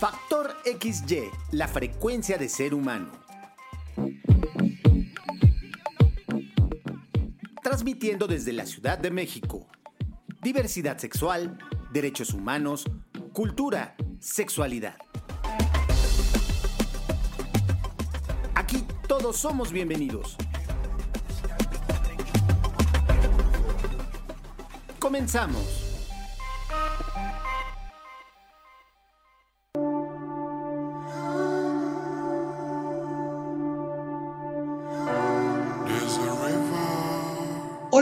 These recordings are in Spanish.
Factor XY, la frecuencia de ser humano. Transmitiendo desde la Ciudad de México. Diversidad sexual, derechos humanos, cultura, sexualidad. Aquí todos somos bienvenidos. Comenzamos.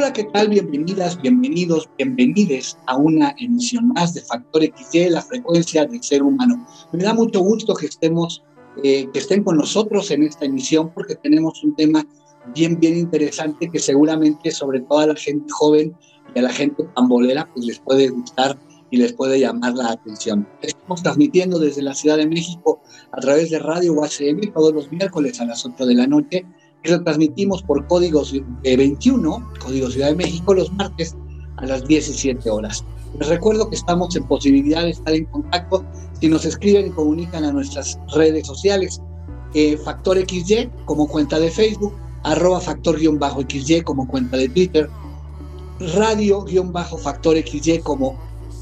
Hola, ¿qué tal? Bienvenidas, bienvenidos, bienvenides a una emisión más de Factor XY, la frecuencia del ser humano. Me da mucho gusto que estemos, eh, que estén con nosotros en esta emisión porque tenemos un tema bien, bien interesante que seguramente sobre todo a la gente joven y a la gente pambolera pues les puede gustar y les puede llamar la atención. Estamos transmitiendo desde la Ciudad de México a través de Radio UACM todos los miércoles a las 8 de la noche que lo transmitimos por códigos 21, Código Ciudad de México, los martes a las 17 horas. Les recuerdo que estamos en posibilidad de estar en contacto si nos escriben y comunican a nuestras redes sociales. Eh, Factor XY como cuenta de Facebook, arroba factor-xy como cuenta de Twitter, radio-factor XY como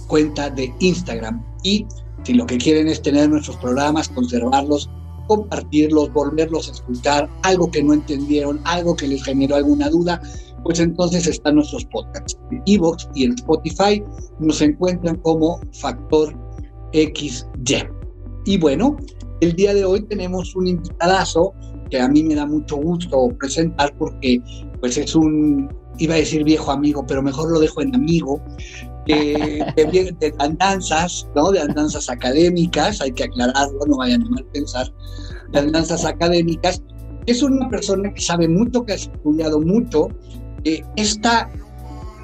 cuenta de Instagram. Y si lo que quieren es tener nuestros programas, conservarlos compartirlos, volverlos a escuchar, algo que no entendieron, algo que les generó alguna duda, pues entonces están nuestros podcasts. En Evox y en Spotify nos encuentran como Factor XY. Y bueno, el día de hoy tenemos un invitadazo que a mí me da mucho gusto presentar porque pues es un, iba a decir viejo amigo, pero mejor lo dejo en amigo, de, de, andanzas, ¿no? De andanzas académicas, hay que aclararlo, no vayan a mal pensar, de andanzas académicas. Es una persona que sabe mucho, que ha estudiado mucho. Eh, esta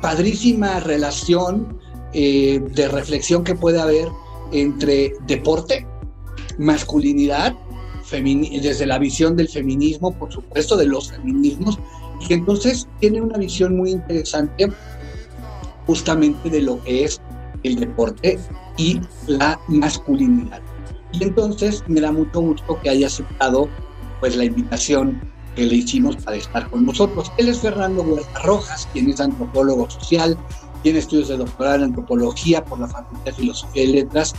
padrísima relación eh, de reflexión que puede haber entre deporte, masculinidad, desde la visión del feminismo, por supuesto, de los feminismos, y entonces tiene una visión muy interesante justamente de lo que es el deporte y la masculinidad. Y entonces me da mucho gusto que haya aceptado pues la invitación que le hicimos para estar con nosotros. Él es Fernando Huerta Rojas, quien es antropólogo social, tiene estudios de doctorado en antropología por la Facultad de Filosofía y Letras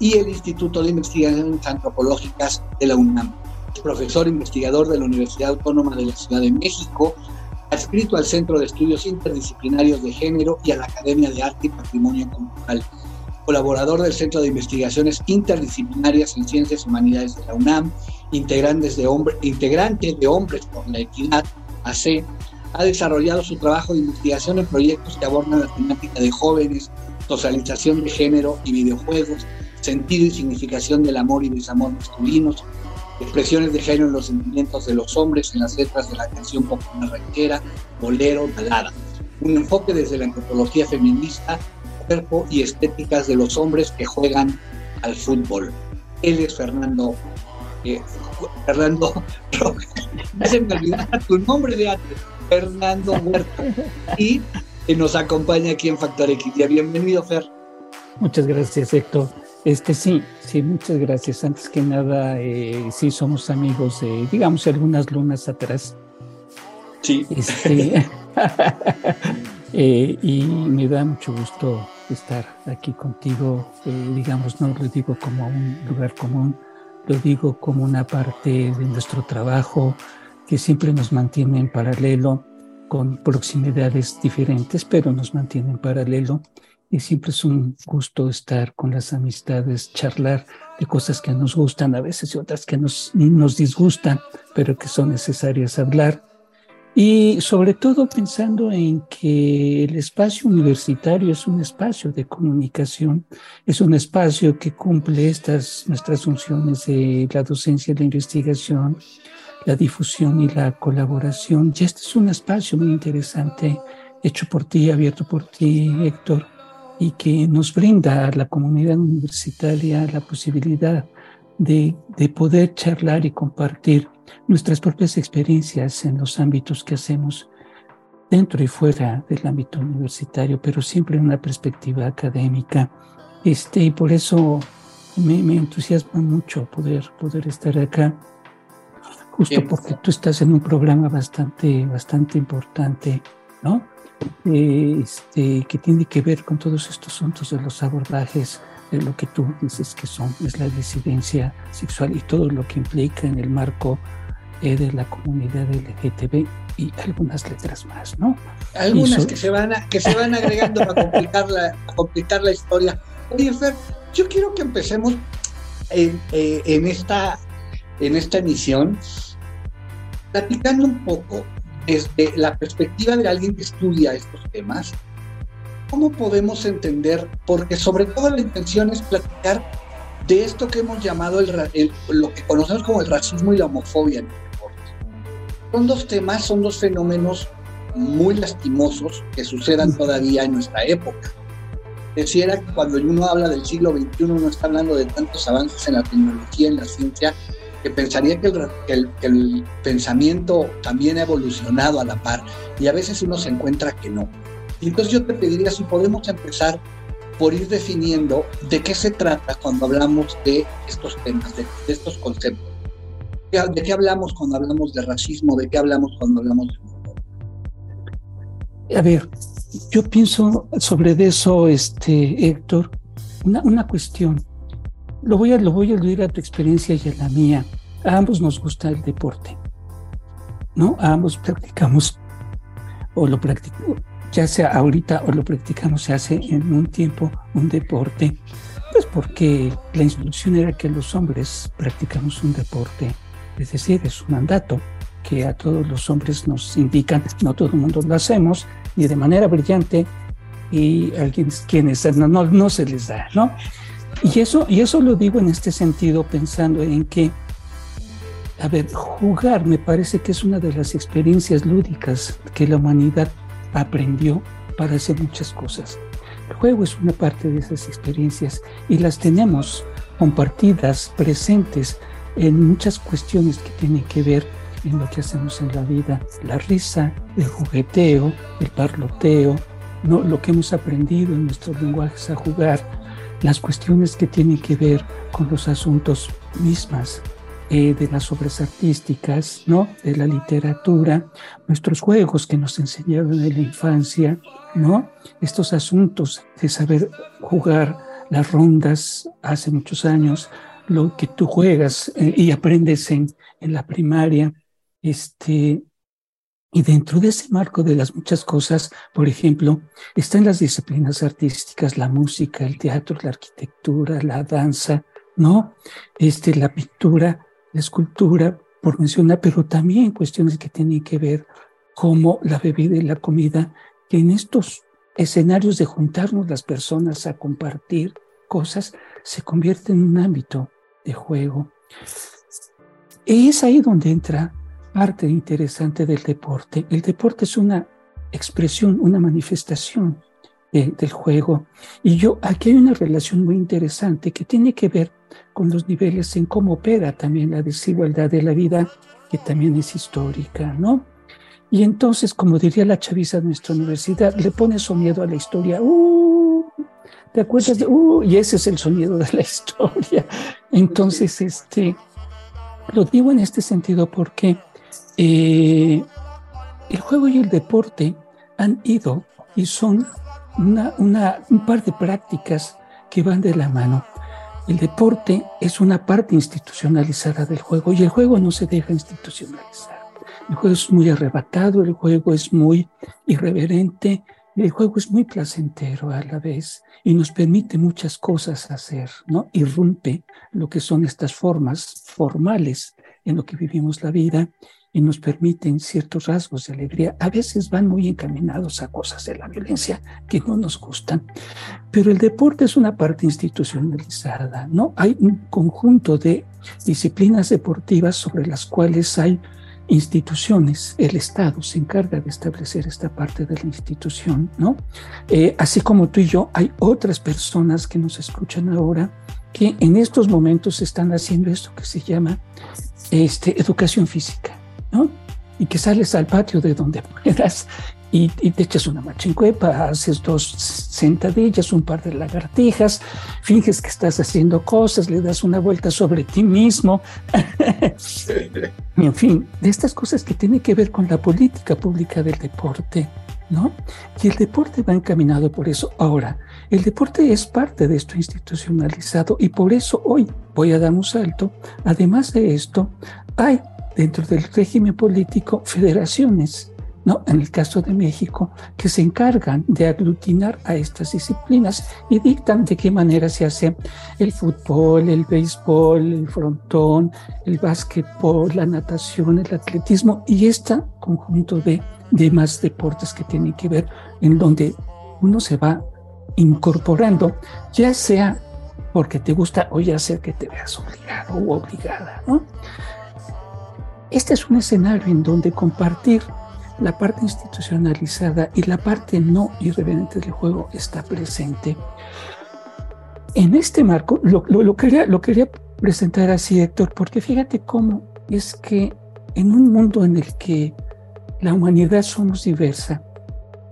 y el Instituto de Investigaciones Antropológicas de la UNAM. Es profesor investigador de la Universidad Autónoma de la Ciudad de México, adscrito al Centro de Estudios Interdisciplinarios de Género y a la Academia de Arte y Patrimonio Cultural, colaborador del Centro de Investigaciones Interdisciplinarias en Ciencias y Humanidades de la UNAM, integrante de, hombre, integrante de Hombres por la Equidad, AC, ha desarrollado su trabajo de investigación en proyectos que abordan la temática de jóvenes, socialización de género y videojuegos, sentido y significación del amor y desamor masculinos, expresiones de género en los sentimientos de los hombres en las letras de la canción popular ranchera, bolero, balada. Un enfoque desde la antropología feminista, cuerpo y estéticas de los hombres que juegan al fútbol. Él es Fernando. Eh, Fernando se me olvidaba tu nombre de antes, Fernando Huerta. Y nos acompaña aquí en Factor X. Bienvenido, Fer. Muchas gracias, Héctor. Este sí, sí, muchas gracias. Antes que nada, eh, sí somos amigos de, digamos, algunas lunas atrás. Sí. Este, eh, y me da mucho gusto estar aquí contigo. Eh, digamos, no lo digo como un lugar común, lo digo como una parte de nuestro trabajo que siempre nos mantiene en paralelo con proximidades diferentes, pero nos mantiene en paralelo y siempre es un gusto estar con las amistades, charlar de cosas que nos gustan a veces y otras que nos, nos disgustan, pero que son necesarias hablar. Y sobre todo pensando en que el espacio universitario es un espacio de comunicación, es un espacio que cumple estas nuestras funciones de la docencia la investigación, la difusión y la colaboración. Y este es un espacio muy interesante, hecho por ti, abierto por ti, Héctor, y que nos brinda a la comunidad universitaria la posibilidad de, de, poder charlar y compartir nuestras propias experiencias en los ámbitos que hacemos. dentro y fuera del ámbito universitario, pero siempre en una perspectiva académica. Este, y por eso me, me entusiasma mucho poder, poder estar acá, justo porque tú estás en un programa bastante, bastante importante, ¿no? Eh, este, que tiene que ver con todos estos asuntos de los abordajes, de lo que tú dices que son, es la disidencia sexual y todo lo que implica en el marco eh, de la comunidad LGTB y algunas letras más, ¿no? Algunas que, se van que se van agregando para complicar la, complicar la historia. Oye, Fer, yo quiero que empecemos en, eh, en, esta, en esta emisión platicando un poco desde la perspectiva de alguien que estudia estos temas, ¿cómo podemos entender? Porque sobre todo la intención es platicar de esto que hemos llamado el, lo que conocemos como el racismo y la homofobia en el deporte. Son dos temas, son dos fenómenos muy lastimosos que sucedan todavía en nuestra época. Decía que cuando uno habla del siglo XXI, uno está hablando de tantos avances en la tecnología, en la ciencia, que pensaría que el, pensamiento también ha evolucionado a la par y a veces uno se encuentra que no. Y entonces yo te pediría si podemos empezar por ir definiendo de qué se trata cuando hablamos de estos temas, de, estos conceptos. ¿De qué hablamos cuando hablamos de racismo? ¿De qué hablamos cuando hablamos de... A ver, yo pienso sobre eso, este, Héctor, una, cuestión lo voy a aludir a tu experiencia y a la mía. A ambos nos gusta el deporte, ¿no? A ambos practicamos o lo practicamos, ya sea ahorita o lo practicamos, se hace en un tiempo un deporte, pues porque la instrucción era que los hombres practicamos un deporte, es decir, es un mandato que a todos los hombres nos indican, no todo el mundo lo hacemos, ni de manera brillante, y a quienes no, no, no se les da, ¿no? Y eso, y eso lo digo en este sentido pensando en que, a ver, jugar me parece que es una de las experiencias lúdicas que la humanidad aprendió para hacer muchas cosas. El juego es una parte de esas experiencias y las tenemos compartidas, presentes en muchas cuestiones que tienen que ver en lo que hacemos en la vida. La risa, el jugueteo, el parloteo, ¿no? lo que hemos aprendido en nuestros lenguajes a jugar, las cuestiones que tienen que ver con los asuntos mismas eh, de las obras artísticas, ¿no? De la literatura, nuestros juegos que nos enseñaron en la infancia, ¿no? Estos asuntos de saber jugar las rondas hace muchos años, lo que tú juegas eh, y aprendes en, en la primaria, este, y dentro de ese marco de las muchas cosas, por ejemplo, están las disciplinas artísticas, la música, el teatro, la arquitectura, la danza, ¿no? Este, la pintura, la escultura, por mencionar, pero también cuestiones que tienen que ver como la bebida y la comida, que en estos escenarios de juntarnos las personas a compartir cosas se convierte en un ámbito de juego. Y es ahí donde entra parte interesante del deporte. El deporte es una expresión, una manifestación del juego. Y yo, aquí hay una relación muy interesante que tiene que ver con los niveles en cómo opera también la desigualdad de la vida, que también es histórica, ¿no? Y entonces, como diría la chaviza de nuestra universidad, le pone sonido a la historia. ¡Uh! ¿Te acuerdas? De, uh, y ese es el sonido de la historia. Entonces, este, lo digo en este sentido porque eh, el juego y el deporte han ido y son una, un par de prácticas que van de la mano. El deporte es una parte institucionalizada del juego y el juego no se deja institucionalizar. El juego es muy arrebatado, el juego es muy irreverente, el juego es muy placentero a la vez y nos permite muchas cosas hacer, ¿no? Irrumpe lo que son estas formas formales en lo que vivimos la vida y nos permiten ciertos rasgos de alegría. A veces van muy encaminados a cosas de la violencia que no nos gustan, pero el deporte es una parte institucionalizada, ¿no? Hay un conjunto de disciplinas deportivas sobre las cuales hay instituciones, el Estado se encarga de establecer esta parte de la institución, ¿no? Eh, así como tú y yo, hay otras personas que nos escuchan ahora que en estos momentos están haciendo esto que se llama este, educación física. Y que sales al patio de donde puedas y, te echas una machincuepa, haces dos sentadillas, un par de lagartijas, finges que estás haciendo cosas, le das una vuelta sobre ti mismo. en fin, de estas cosas que tienen que ver con la política pública del deporte, ¿no? Y el deporte va encaminado por eso. Ahora, el deporte es parte de esto institucionalizado y por eso hoy voy a dar un salto. Además de esto, hay dentro del régimen político federaciones ¿no? en el caso de México, que se encargan de aglutinar a estas disciplinas y dictan de qué manera se hace el fútbol, el béisbol, el frontón, el básquetbol, la natación, el atletismo y este conjunto de demás deportes que tienen que ver en donde uno se va incorporando, ya sea porque te gusta o ya sea que te veas obligado o obligada, ¿no? Este es un escenario en donde compartir la parte institucionalizada y la parte no irreverente del juego está presente. En este marco, lo, lo, quería, lo quería presentar así, Héctor, porque fíjate cómo es que en un mundo en el que la humanidad somos diversa,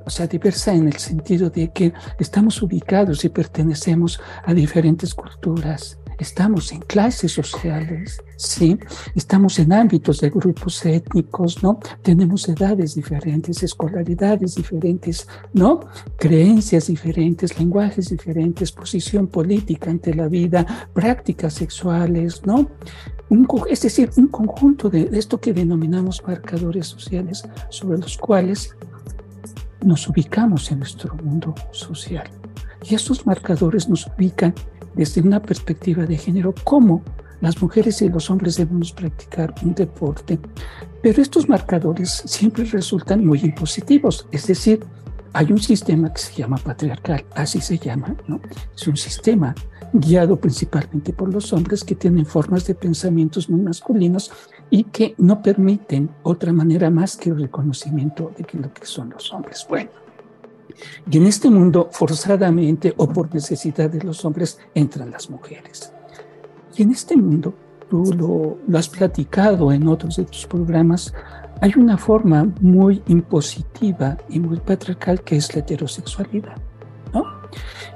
o sea, diversa en el sentido de que estamos ubicados y pertenecemos a diferentes culturas, estamos en clases sociales, ¿sí? Estamos en ámbitos de grupos étnicos, ¿no? Tenemos edades diferentes, escolaridades diferentes, ¿no? Creencias diferentes, lenguajes diferentes, posición política ante la vida, prácticas sexuales, ¿no? Un, es decir, un conjunto de esto que denominamos marcadores sociales sobre los cuales nos ubicamos en nuestro mundo social. Y estos marcadores nos ubican desde una perspectiva de género, cómo las mujeres y los hombres debemos practicar un deporte. Pero estos marcadores siempre resultan muy impositivos, es decir, hay un sistema que se llama patriarcal, así se llama, ¿no? Es un sistema guiado principalmente por los hombres que tienen formas de pensamientos muy masculinos y que no permiten otra manera más que el reconocimiento de lo que son los hombres. Bueno, y en este mundo, forzadamente o por necesidad de los hombres, entran las mujeres. Y en este mundo, tú lo, lo has platicado en otros de tus programas, hay una forma muy impositiva y muy patriarcal que es la heterosexualidad. ¿no?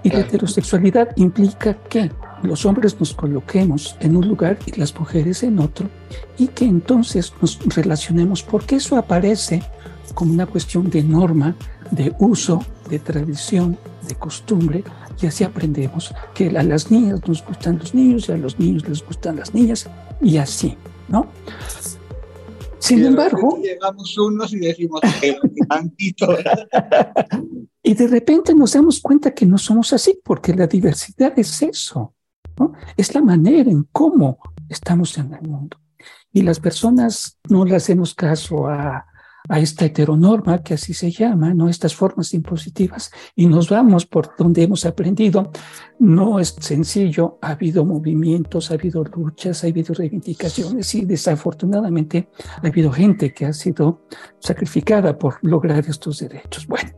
Y la heterosexualidad implica que los hombres nos coloquemos en un lugar y las mujeres en otro, y que entonces nos relacionemos, porque eso aparece como una cuestión de norma, de uso, de tradición, de costumbre, y así aprendemos que a las niñas nos gustan los niños y a los niños les gustan las niñas, y así, ¿no? Sin embargo, llegamos unos y decimos y de repente nos damos cuenta que no somos así, porque la diversidad es eso, ¿no? Es la manera en cómo estamos en el mundo. Y las personas no le hacemos caso a, a esta heteronorma, que así se llama, ¿no? Estas formas impositivas, y nos vamos por donde hemos aprendido. No es sencillo, ha habido movimientos, ha habido luchas, ha habido reivindicaciones, y desafortunadamente ha habido gente que ha sido sacrificada por lograr estos derechos. Bueno,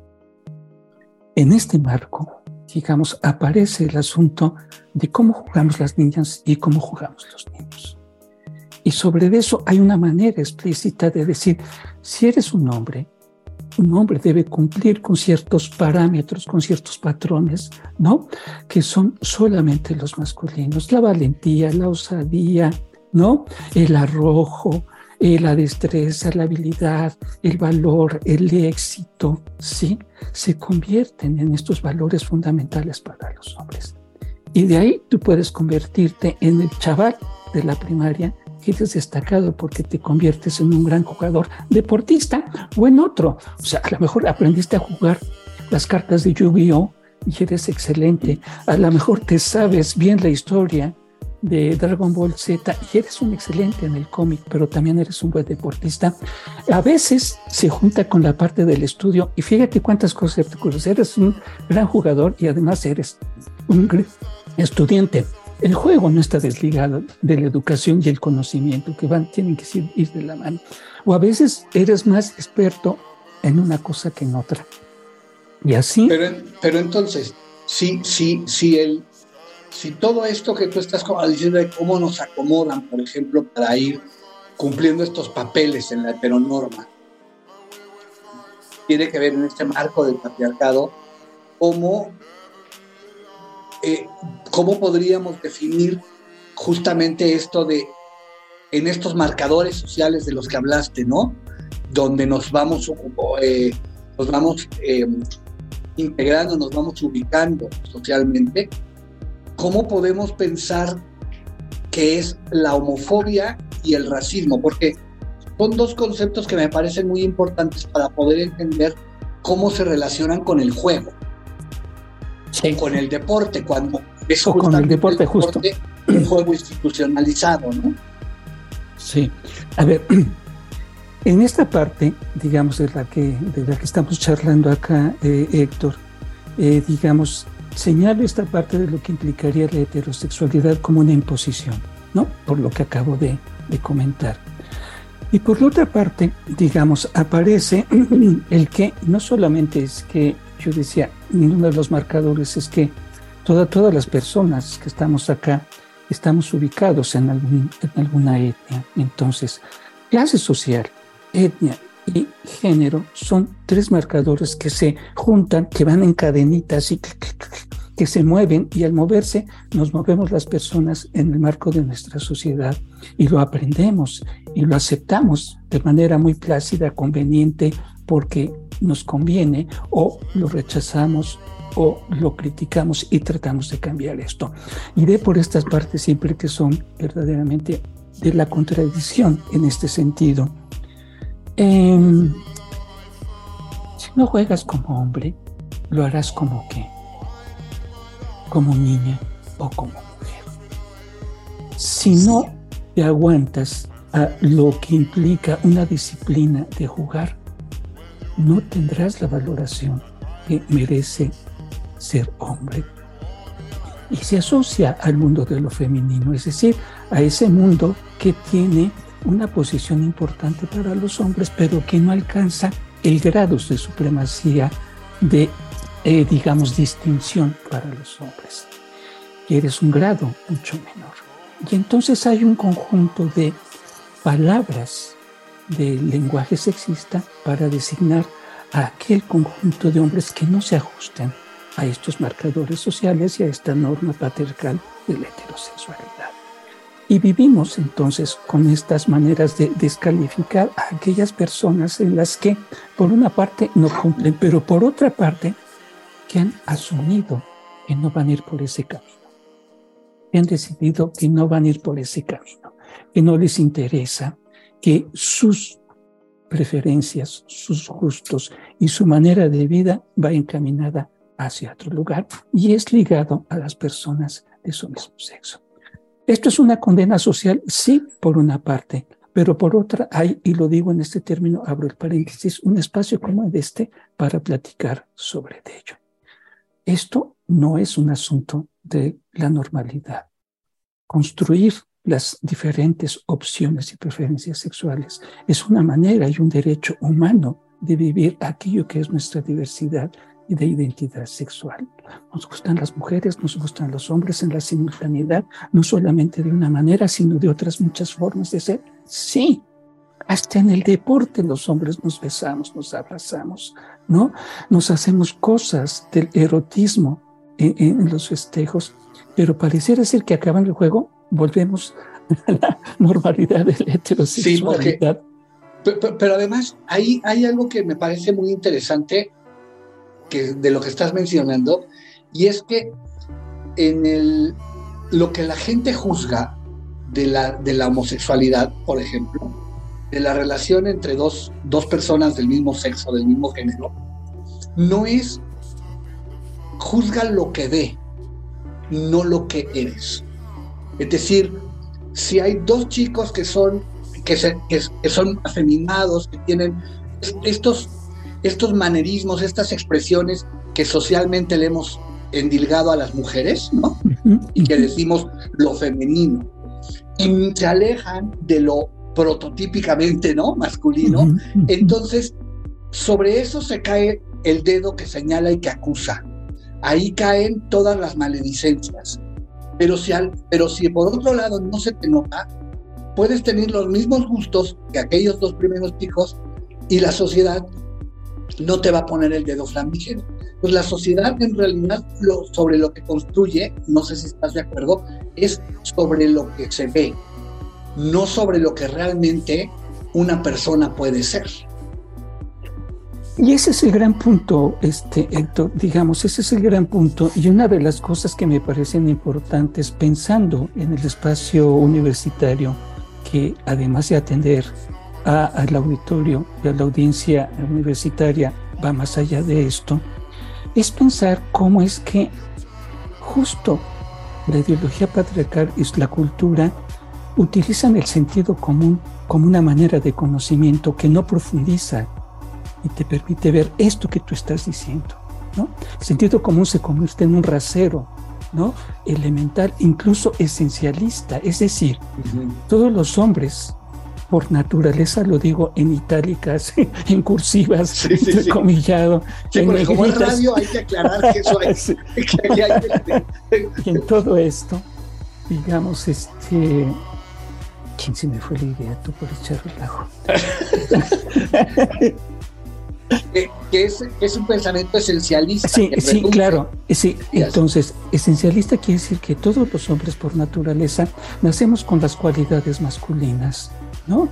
en este marco, digamos, aparece el asunto de cómo jugamos las niñas y cómo jugamos los niños. Y sobre eso hay una manera explícita de decir, si eres un hombre, un hombre debe cumplir con ciertos parámetros, con ciertos patrones, ¿no? Que son solamente los masculinos, la valentía, la osadía, ¿no? El arrojo, eh, la destreza, la habilidad, el valor, el éxito, ¿sí? Se convierten en estos valores fundamentales para los hombres. Y de ahí tú puedes convertirte en el chaval de la primaria eres destacado porque te conviertes en un gran jugador deportista o en otro. O sea, a lo mejor aprendiste a jugar las cartas de Yu-Gi-Oh! y eres excelente. A lo mejor te sabes bien la historia de Dragon Ball Z y eres un excelente en el cómic, pero también eres un buen deportista. A veces se junta con la parte del estudio y fíjate cuántas cosas te. Eres un gran jugador y además eres un estudiante el juego no está desligado de la educación y el conocimiento, que van, tienen que ir de la mano. O a veces eres más experto en una cosa que en otra. Y así. Pero, pero entonces, si, si, si, el, si todo esto que tú estás diciendo de cómo nos acomodan, por ejemplo, para ir cumpliendo estos papeles en la heteronorma, tiene que ver en este marco del patriarcado, cómo, eh, cómo podríamos definir justamente esto de en estos marcadores sociales de los que hablaste, ¿no? Donde nos vamos, eh, nos vamos eh, integrando, nos vamos ubicando socialmente, ¿cómo podemos pensar que es la homofobia y el racismo? Porque son dos conceptos que me parecen muy importantes para poder entender cómo se relacionan con el juego, con el deporte, cuando es con el deporte, justo. un juego institucionalizado, ¿no? Sí. A ver, en esta parte, digamos, de la que, de la que estamos charlando acá, eh, Héctor, eh, digamos, señalo esta parte de lo que implicaría la heterosexualidad como una imposición, ¿no? Por lo que acabo de, de comentar. Y por la otra parte, digamos, aparece el que no solamente es que, yo decía, uno de los marcadores es que toda, todas las personas que estamos acá estamos ubicados en, algún, en alguna etnia. Entonces, clase social, etnia y género son tres marcadores que se juntan, que van en cadenitas y que se mueven y al moverse nos movemos las personas en el marco de nuestra sociedad y lo aprendemos y lo aceptamos de manera muy plácida, conveniente, porque nos conviene o lo rechazamos o lo criticamos y tratamos de cambiar esto. Iré por estas partes siempre que son verdaderamente de la contradicción en este sentido. Em, si no juegas como hombre, lo harás como qué? como niña o como mujer. Si no te aguantas a lo que implica una disciplina de jugar, no tendrás la valoración que merece ser hombre. Y se asocia al mundo de lo femenino, es decir, a ese mundo que tiene una posición importante para los hombres, pero que no alcanza el grado de supremacía de eh, digamos, distinción para los hombres. Y eres un grado mucho menor. Y entonces hay un conjunto de palabras del lenguaje sexista para designar a aquel conjunto de hombres que no se ajusten a estos marcadores sociales y a esta norma patriarcal de la heterosexualidad. Y vivimos entonces con estas maneras de descalificar a aquellas personas en las que, por una parte, no cumplen, pero por otra parte, que han asumido que no van a ir por ese camino, que han decidido que no van a ir por ese camino, que no les interesa, que sus preferencias, sus gustos y su manera de vida va encaminada hacia otro lugar y es ligado a las personas de su mismo sexo. Esto es una condena social, sí, por una parte, pero por otra hay, y lo digo en este término, abro el paréntesis, un espacio como este para platicar sobre ello. Esto no es un asunto de la normalidad. Construir las diferentes opciones y preferencias sexuales es una manera y un derecho humano de vivir aquello que es nuestra diversidad y de identidad sexual. Nos gustan las mujeres, nos gustan los hombres en la simultaneidad, no solamente de una manera, sino de otras muchas formas de ser. Sí, hasta en el deporte los hombres nos besamos, nos abrazamos, ¿no? Nos hacemos cosas del erotismo en, los festejos, pero pareciera ser que acaban el juego, volvemos a la normalidad de la heterosexualidad. Sí, pero, además hay, hay algo que me parece muy interesante que, de lo que estás mencionando, y es que en el, lo que la gente juzga de la, de la homosexualidad, por ejemplo, de la relación entre dos, dos personas del mismo sexo, del mismo género, no es juzga lo que ve, no lo que eres. Es decir, si hay dos chicos que son, que, que, son afeminados, que tienen estos, estos manerismos, estas expresiones que socialmente le hemos endilgado a las mujeres, ¿no? Y que decimos lo femenino. Y se alejan de lo prototípicamente, ¿no? Masculino. Entonces, sobre eso se cae el dedo que señala y que acusa. Ahí caen todas las maledicencias. Pero si, por otro lado no se te nota, puedes tener los mismos gustos que aquellos dos primeros chicos y la sociedad no te va a poner el dedo flamígero. Pues la sociedad en realidad sobre lo que construye, no sé si estás de acuerdo, es sobre lo que se ve, no sobre lo que realmente una persona puede ser. Y ese es el gran punto, este, Héctor, digamos, ese es el gran punto. Y una de las cosas que me parecen importantes pensando en el espacio universitario, que además de atender al auditorio y a la audiencia universitaria, va más allá de esto, es pensar cómo es que justo la ideología patriarcal y la cultura utilizan el sentido común como una manera de conocimiento que no profundiza y te permite ver esto que tú estás diciendo. ¿no? El sentido común se convierte en un rasero ¿no? elemental, incluso esencialista. Es decir, todos los hombres por naturaleza, lo digo en itálicas, en cursivas, sí, sí, comillado. en como radio hay que aclarar que eso hay, que hay y en todo esto, digamos, este... ¿Quién se me fue la idea? Tú por echar relajo. Que, es, es, un pensamiento esencialista. Sí, sí, claro. Sí, entonces, esencialista quiere decir que todos los hombres por naturaleza nacemos con las cualidades masculinas ¿no?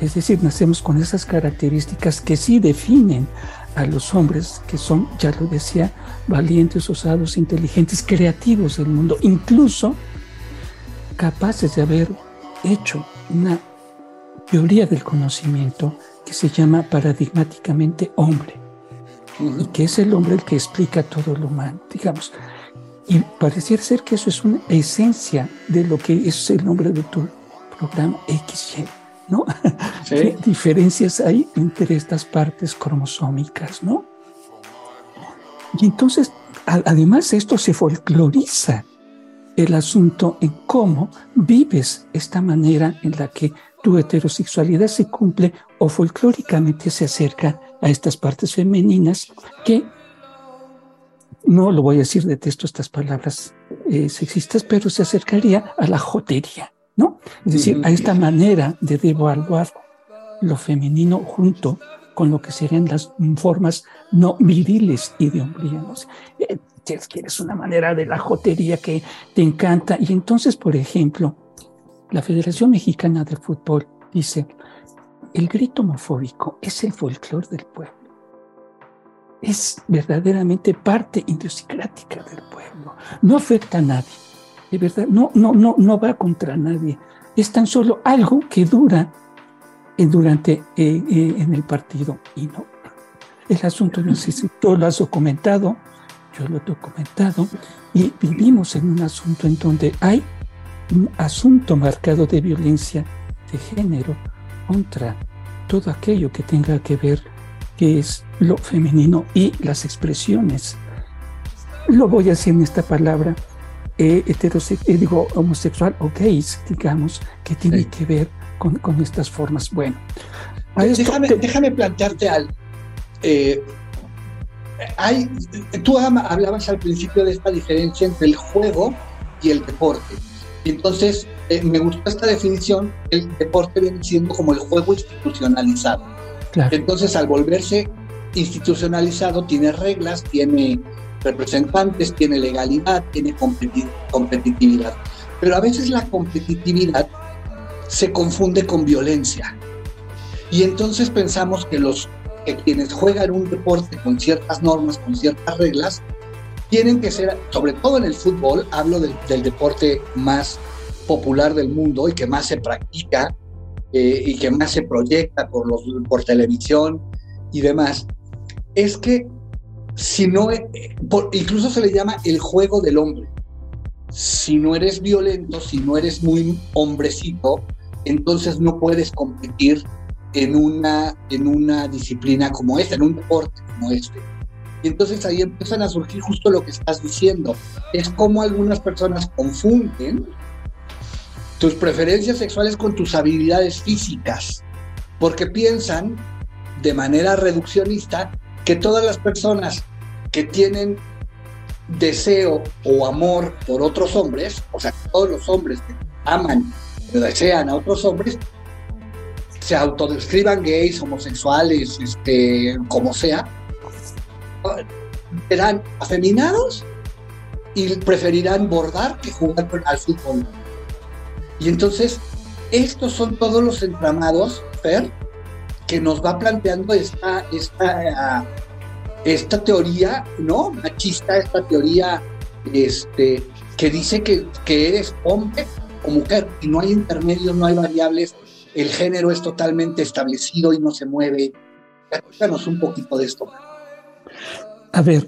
Es decir, nacemos con esas características que sí definen a los hombres, que son, ya lo decía, valientes, osados, inteligentes, creativos del mundo, incluso capaces de haber hecho una teoría del conocimiento que se llama paradigmáticamente hombre, y que es el hombre el que explica todo lo humano, digamos. Y pareciera ser que eso es una esencia de lo que es el nombre de tu programa XY. ¿no? ¿Qué diferencias hay entre estas partes cromosómicas, ¿no? Y entonces, además esto se folcloriza el asunto en cómo vives esta manera en la que tu heterosexualidad se cumple o folclóricamente se acerca a estas partes femeninas que no lo voy a decir, detesto estas palabras eh, sexistas, pero se acercaría a la jotería. ¿no? Es decir, a esta manera de devaluar lo femenino junto con lo que serían las formas no viriles y de hombría. ¿no? Eh, quieres una manera de la jotería que te encanta. Y entonces, por ejemplo, la Federación Mexicana de Fútbol dice, el grito homofóbico es el folclore del pueblo. Es verdaderamente parte idiosincrática del pueblo. No afecta a nadie de verdad, no, no, no, no va contra nadie. Es tan solo algo que dura durante eh, eh, en el partido y no. El asunto, no sé si tú lo has documentado, yo lo he documentado, y vivimos en un asunto en donde hay un asunto marcado de violencia de género contra todo aquello que tenga que ver que es lo femenino y las expresiones. Lo voy a decir en esta palabra, eh, heterosexual, eh, digo, homosexual o gays, digamos, que tiene que ver con, con, estas formas. Bueno, déjame, déjame plantearte algo. Eh, hay, tú hablabas al principio de esta diferencia entre el juego y el deporte. Entonces, eh, me gustó esta definición, el deporte viene siendo como el juego institucionalizado. Entonces, al volverse institucionalizado, tiene reglas, tiene representantes, tiene legalidad, tiene competitividad. Pero a veces la competitividad se confunde con violencia. Y entonces pensamos que los que quienes juegan un deporte con ciertas normas, con ciertas reglas, tienen que ser, sobre todo en el fútbol, hablo del, deporte más popular del mundo y que más se practica eh, y que más se proyecta por, los, por televisión y demás, es que si no, eh, incluso se le llama el juego del hombre. Si no eres violento, si no eres muy hombrecito, entonces no puedes competir en una, en una disciplina como esta, en un deporte como este. Y entonces ahí empiezan a surgir justo lo que estás diciendo. Es como algunas personas confunden tus preferencias sexuales con tus habilidades físicas, porque piensan de manera reduccionista que todas las personas que tienen deseo o amor por otros hombres, o sea, todos los hombres que aman o desean a otros hombres, se autodescriban gays, homosexuales, este, como sea, serán afeminados y preferirán bordar que jugar al fútbol. Y entonces, estos son todos los entramados, Fer, que nos va planteando esta, esta, esta teoría, ¿no? Machista, esta teoría este, que dice que, que eres hombre o mujer y no hay intermedios, no hay variables, el género es totalmente establecido y no se mueve. Cuéntanos un poquito de esto. A ver,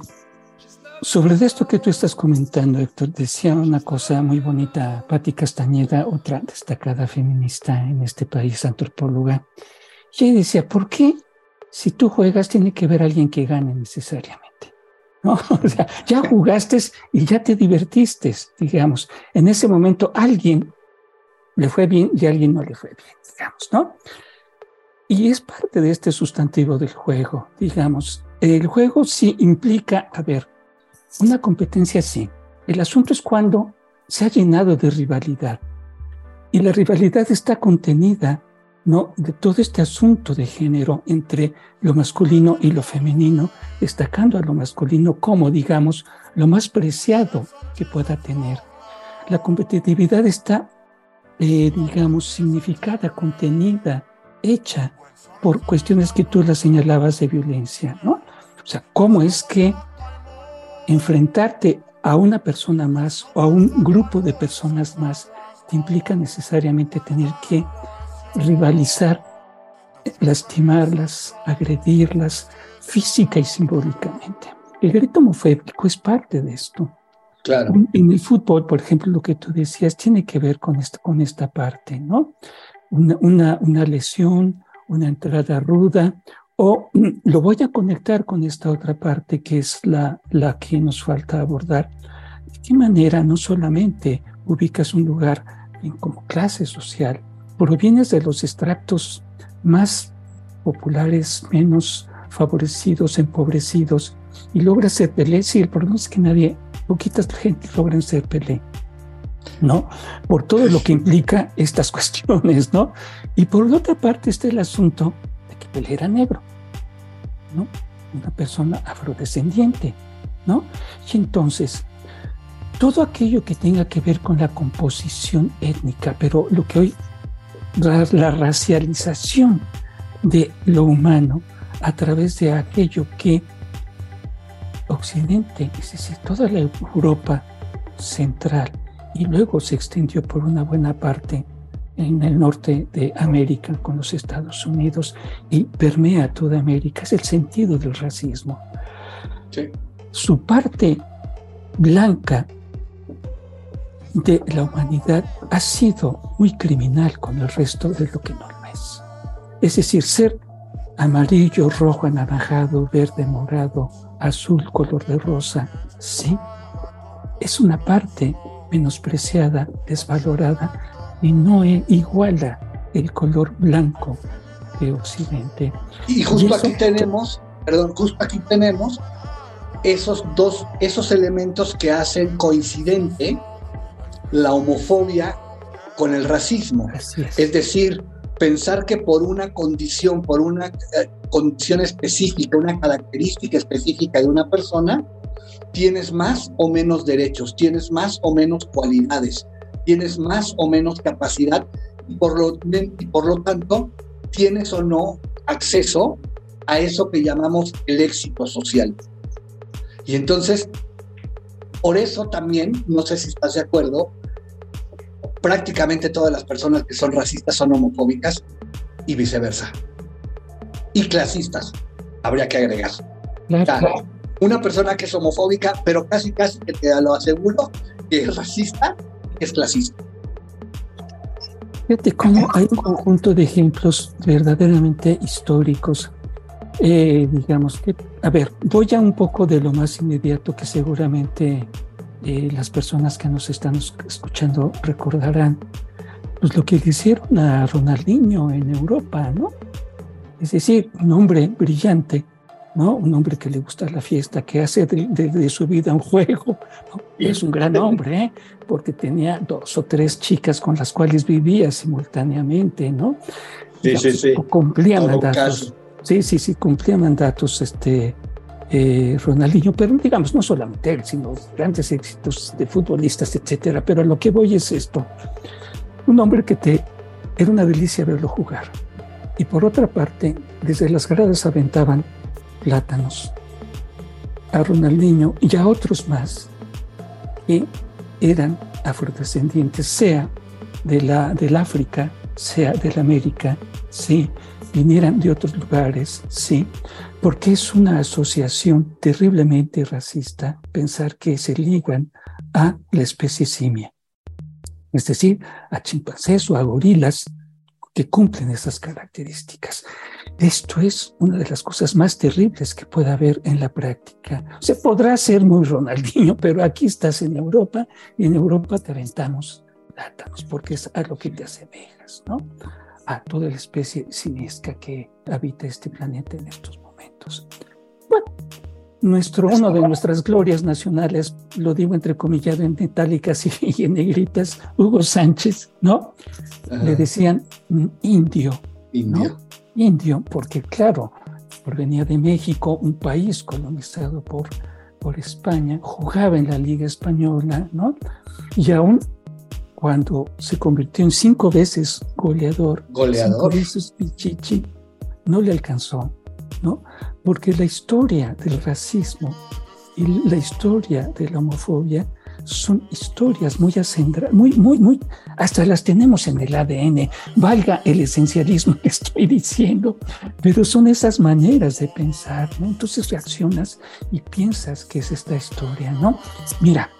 sobre esto que tú estás comentando, Héctor, decía una cosa muy bonita Patti Castañeda, otra destacada feminista en este país, antropóloga. Y decía, ¿por qué si tú juegas tiene que ver alguien que gane necesariamente? ¿No? O sea, ya jugaste y ya te divertiste, digamos. En ese momento alguien le fue bien y alguien no le fue bien, digamos, ¿no? Y es parte de este sustantivo del juego, digamos. El juego sí implica, a ver, una competencia sí. El asunto es cuando se ha llenado de rivalidad. Y la rivalidad está contenida, ¿no? De todo este asunto de género entre lo masculino y lo femenino, destacando a lo masculino como, digamos, lo más preciado que pueda tener. La competitividad está, eh, digamos, significada, contenida, hecha por cuestiones que tú las señalabas de violencia, ¿no? O sea, ¿cómo es que enfrentarte a una persona más o a un grupo de personas más te implica necesariamente tener que rivalizar, lastimarlas, agredirlas física y simbólicamente? El grito homofóbico es parte de esto. Claro. En el fútbol, por ejemplo, lo que tú decías tiene que ver con esta, con esta parte, ¿no? Una, una, una lesión, una entrada ruda, o lo voy a conectar con esta otra parte que es la, la que nos falta abordar. ¿De qué manera no solamente ubicas un lugar en, como clase social, provienes de los extractos más populares, menos favorecidos, empobrecidos, y logras ser Pelé? Sí, el problema es que nadie, poquitas gente logran ser Pelé. ¿no? Por todo lo que implica estas cuestiones, ¿no? Y por otra parte está el asunto Pelé era negro. ¿no? Una persona afrodescendiente, ¿no? Y entonces, todo aquello que tenga que ver con la composición étnica, pero lo que hoy, la, la racialización de lo humano a través de aquello que Occidente, es decir, toda la Europa central, y luego se extendió por una buena parte en el norte de América con los Estados Unidos y permea toda América. Es el sentido del racismo. Su parte blanca de la humanidad ha sido muy criminal con el resto de lo que no lo es. Es decir, ser amarillo, rojo, anaranjado, verde, morado, azul, color de rosa, sí, es una parte menospreciada, desvalorada y no iguala el color blanco de Occidente. Y justo aquí tenemos, perdón, justo aquí tenemos esos dos, esos elementos que hacen coincidente la homofobia con el racismo. Es. decir, pensar que por una condición, por una eh, condición específica, una característica específica de una persona, tienes más o menos derechos, tienes más o menos cualidades, tienes más o menos capacidad y por lo, y por lo tanto tienes o no acceso a eso que llamamos el éxito social. Y entonces, por eso también, no sé si estás de acuerdo, prácticamente todas las personas que son racistas son homofóbicas y viceversa. Y clasistas, habría que agregar. Claro. Una persona que es homofóbica, pero casi, casi que te lo aseguro, que es racista, es clasista. Fíjate cómo hay un conjunto de ejemplos verdaderamente históricos. Eh, digamos que, a ver, voy a un poco de lo más inmediato que seguramente eh, las personas que nos están escuchando recordarán. Pues lo que le hicieron a Ronaldinho en Europa, ¿no? Es decir, un hombre brillante ¿no? Un hombre que le gusta la fiesta, que hace de, su vida un juego. Es un gran hombre, ¿eh? porque tenía dos o tres chicas con las cuales vivía simultáneamente, ¿no? Sí, sí, sí. Cumplía mandatos. Sí, sí, sí, cumplía mandatos este, eh, Ronaldinho, pero digamos, no solamente él, sino grandes éxitos de futbolistas, etcétera. Pero a lo que voy es esto: un hombre que te era una delicia verlo jugar. Y por otra parte, desde las gradas aventaban plátanos a Ronaldinho y a otros más que eran afrodescendientes, sea de la, del África, sea de la América, sí, vinieran de otros lugares, sí, porque es una asociación terriblemente racista pensar que se ligan a la especie simia, es decir, a chimpancés o a gorilas que cumplen esas características. Esto es una de las cosas más terribles que puede haber en la práctica. Se podrá ser muy Ronaldinho, pero aquí estás en Europa y en Europa te aventamos plátanos porque es a lo que te asemejas, ¿no? A toda la especie siniestra que habita este planeta en estos momentos. Nuestro, uno de nuestras glorias nacionales, lo digo entre comillas en metálicas y, en negritas, Hugo Sánchez, ¿no? Le decían indio, indio. Indio, porque claro, venía de México, un país colonizado por, por España, jugaba en la Liga Española, ¿no? Y aún cuando se convirtió en cinco veces goleador, goleador. cinco veces Pichichi, no le alcanzó, ¿no? Porque la historia del racismo y la historia de la homofobia son historias muy acendradas, muy, muy, muy, hasta las tenemos en el ADN, valga el esencialismo que estoy diciendo, pero son esas maneras de pensar, ¿no? Entonces reaccionas y piensas que es esta historia, ¿no? Mira,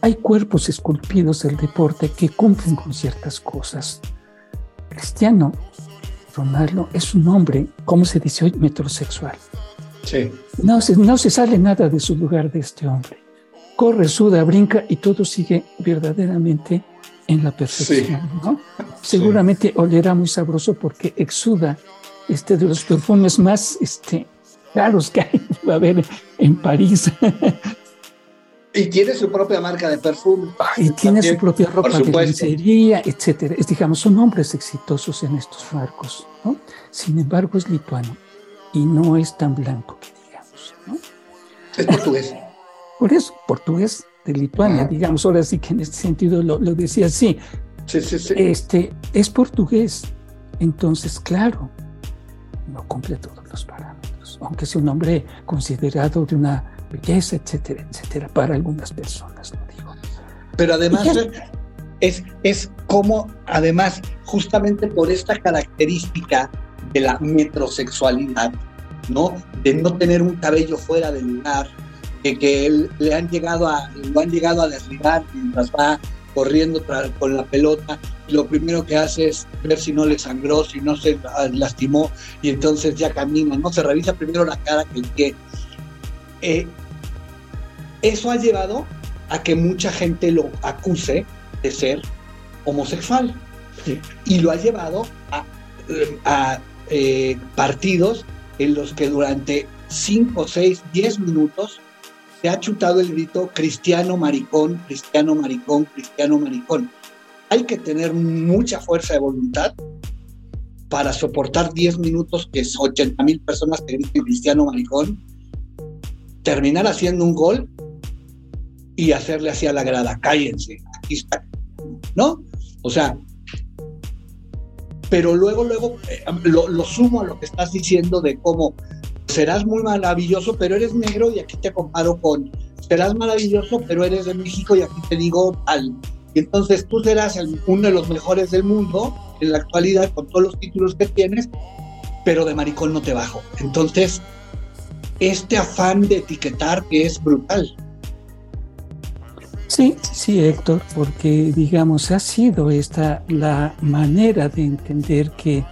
hay cuerpos esculpidos del deporte que cumplen con ciertas cosas. Cristiano Ronaldo es un hombre, ¿cómo se dice hoy? Metrosexual. Sí. No se, no se sale nada de su lugar de este hombre. Corre, suda, brinca y todo sigue verdaderamente en la perfección. ¿no? Seguramente olerá muy sabroso porque exuda este de los perfumes más este, caros que hay, va a haber en París. Y tiene su propia marca de perfume. Y tiene su propia ropa de lencería, etcétera. Es, digamos, son hombres exitosos en estos marcos, ¿no? Sin embargo, es lituano y no es tan blanco que digamos, ¿no? Es portugués. Por eso, portugués de Lituania, digamos, ahora sí que en este sentido lo, lo decía así. Sí, sí, sí. Este, es portugués. Entonces, claro, no cumple todos los parámetros, aunque sea un hombre considerado de una belleza, etcétera, etcétera, para algunas personas, lo digo. Pero además es, es como, además, justamente por esta característica de la metrosexualidad, ¿no? De no tener un cabello fuera del lugar, de que él, le han llegado a, lo han llegado a derribar mientras va corriendo con la pelota y lo primero que hace es ver si no le sangró, si no se lastimó y entonces ya camina, no se revisa primero la cara que el pie. Eh, eso ha llevado a que mucha gente lo acuse de ser homosexual. Y lo ha llevado a, eh, partidos en los que durante 5, 6, 10 minutos se ha chutado el grito cristiano maricón, cristiano maricón, cristiano maricón. Hay que tener mucha fuerza de voluntad para soportar 10 minutos que es 80 mil personas que griten cristiano maricón, terminar haciendo un gol y hacerle así a la grada, cállense, aquí está, ¿no? O sea, pero luego, luego eh, lo, sumo a lo que estás diciendo de cómo serás muy maravilloso, pero eres negro y aquí te comparo con serás maravilloso, pero eres de México y aquí te digo tal. Y entonces tú serás uno de los mejores del mundo en la actualidad con todos los títulos que tienes, pero de maricón no te bajo. Entonces, este afán de etiquetar que es brutal. Sí, sí, Héctor, porque digamos, ha sido esta la manera de entender que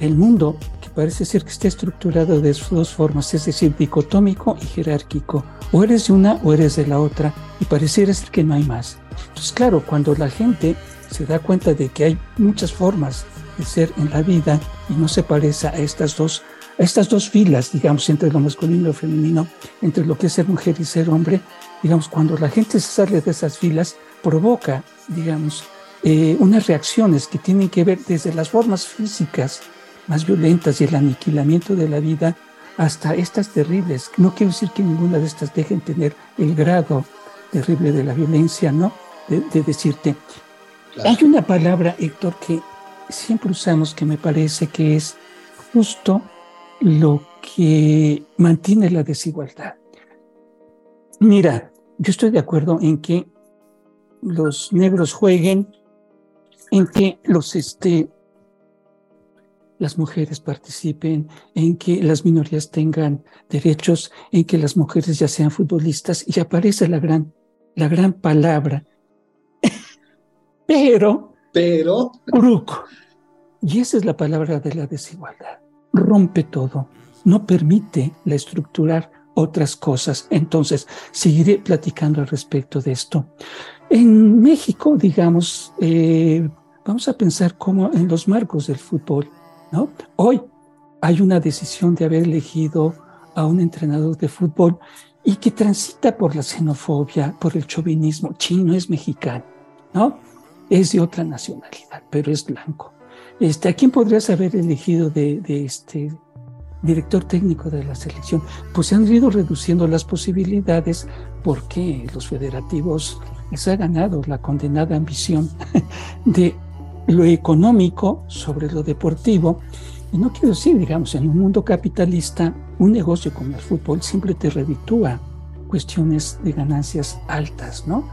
el mundo, que parece ser que está estructurado de dos formas, es decir, dicotómico y jerárquico, o eres de una o eres de la otra, y pareciera ser que no hay más. Entonces, claro, cuando la gente se da cuenta de que hay muchas formas de ser en la vida y no se parece a estas dos, estas dos filas, digamos, entre lo masculino y lo femenino, entre lo que es ser mujer y ser hombre, digamos, cuando la gente se sale de esas filas, provoca, digamos, eh, unas reacciones que tienen que ver desde las formas físicas más violentas y el aniquilamiento de la vida hasta estas terribles. No quiero decir que ninguna de estas dejen tener el grado terrible de la violencia, ¿no? De, decirte. Hay una palabra, Héctor, que siempre usamos que me parece que es justo lo que mantiene la desigualdad. Mira, yo estoy de acuerdo en que los negros jueguen, en que los este, las mujeres participen, en que las minorías tengan derechos, en que las mujeres ya sean futbolistas y aparece la gran, la gran palabra. pero, pero, Y esa es la palabra de la desigualdad. Rompe todo, no permite la estructurar otras cosas. Entonces, seguiré platicando al respecto de esto. En México, digamos, eh, vamos a pensar como en los marcos del fútbol, ¿no? Hoy hay una decisión de haber elegido a un entrenador de fútbol y que transita por la xenofobia, por el chauvinismo. Chino es mexicano, ¿no? Es de otra nacionalidad, pero es blanco. Este, ¿A quién podrías haber elegido de, de este director técnico de la selección, pues se han ido reduciendo las posibilidades porque los federativos les ha ganado la condenada ambición de lo económico sobre lo deportivo. Y no quiero decir, digamos, en un mundo capitalista, un negocio como el fútbol siempre te reditúa cuestiones de ganancias altas, ¿no?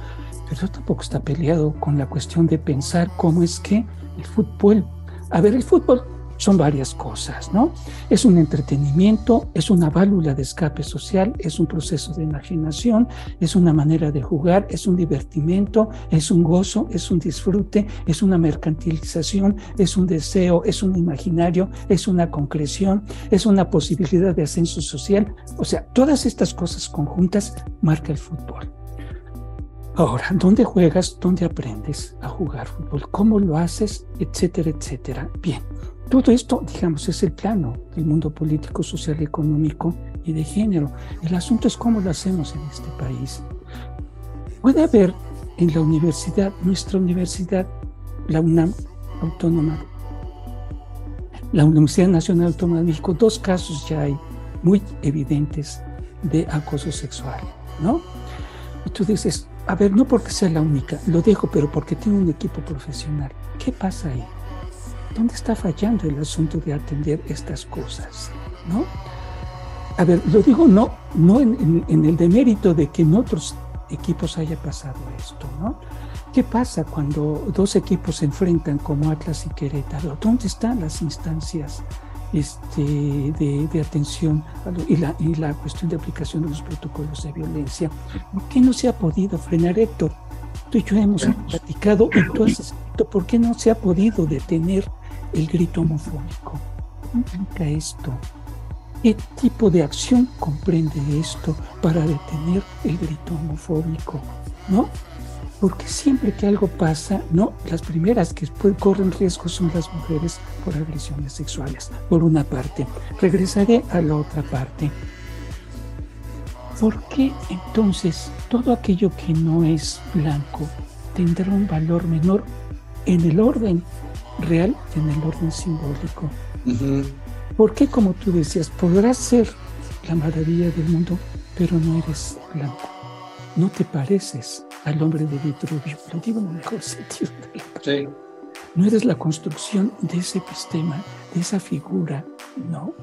Pero tampoco está peleado con la cuestión de pensar cómo es que el fútbol, a ver, el fútbol son varias cosas, ¿no? Es un entretenimiento, es una válvula de escape social, es un proceso de imaginación, es una manera de jugar, es un divertimento, es un gozo, es un disfrute, es una mercantilización, es un deseo, es un imaginario, es una concreción, es una posibilidad de ascenso social. O sea, todas estas cosas conjuntas marca el fútbol. Ahora, ¿dónde juegas? ¿Dónde aprendes a jugar fútbol? ¿Cómo lo haces? Etcétera, etcétera. Bien, todo esto, digamos, es el plano del mundo político, social, económico y de género. El asunto es cómo lo hacemos en este país. Puede haber en la universidad, nuestra universidad, la UNAM Autónoma, la Universidad Nacional Autónoma de México, dos casos ya hay muy evidentes de acoso sexual, ¿no? Y tú dices, a ver, no porque sea la única, lo dejo, pero porque tiene un equipo profesional. ¿Qué pasa ahí? ¿Dónde está fallando el asunto de atender estas cosas? ¿No? A ver, lo digo no, no en, el demérito de que en otros equipos haya pasado esto, ¿no? ¿Qué pasa cuando dos equipos se enfrentan como Atlas y Querétaro? ¿Dónde están las instancias este, de, atención y la, y la cuestión de aplicación de los protocolos de violencia? ¿Por qué no se ha podido frenar, Héctor? Tú y yo hemos platicado y tú has escrito, ¿por qué no se ha podido detener el grito homofóbico. ¿Qué esto? ¿Qué tipo de acción comprende esto para detener el grito homofóbico? ¿No? Porque siempre que algo pasa, no, las primeras que corren riesgo son las mujeres por agresiones sexuales, por una parte. Regresaré a la otra parte. ¿Por qué entonces todo aquello que no es blanco tendrá un valor menor en el orden real en el orden simbólico. Porque como tú decías, podrás ser la maravilla del mundo, pero no eres blanco. No te pareces al hombre de Vitruvio, lo digo en el mejor sentido. Sí. No eres la construcción de ese epistema, de esa figura, no.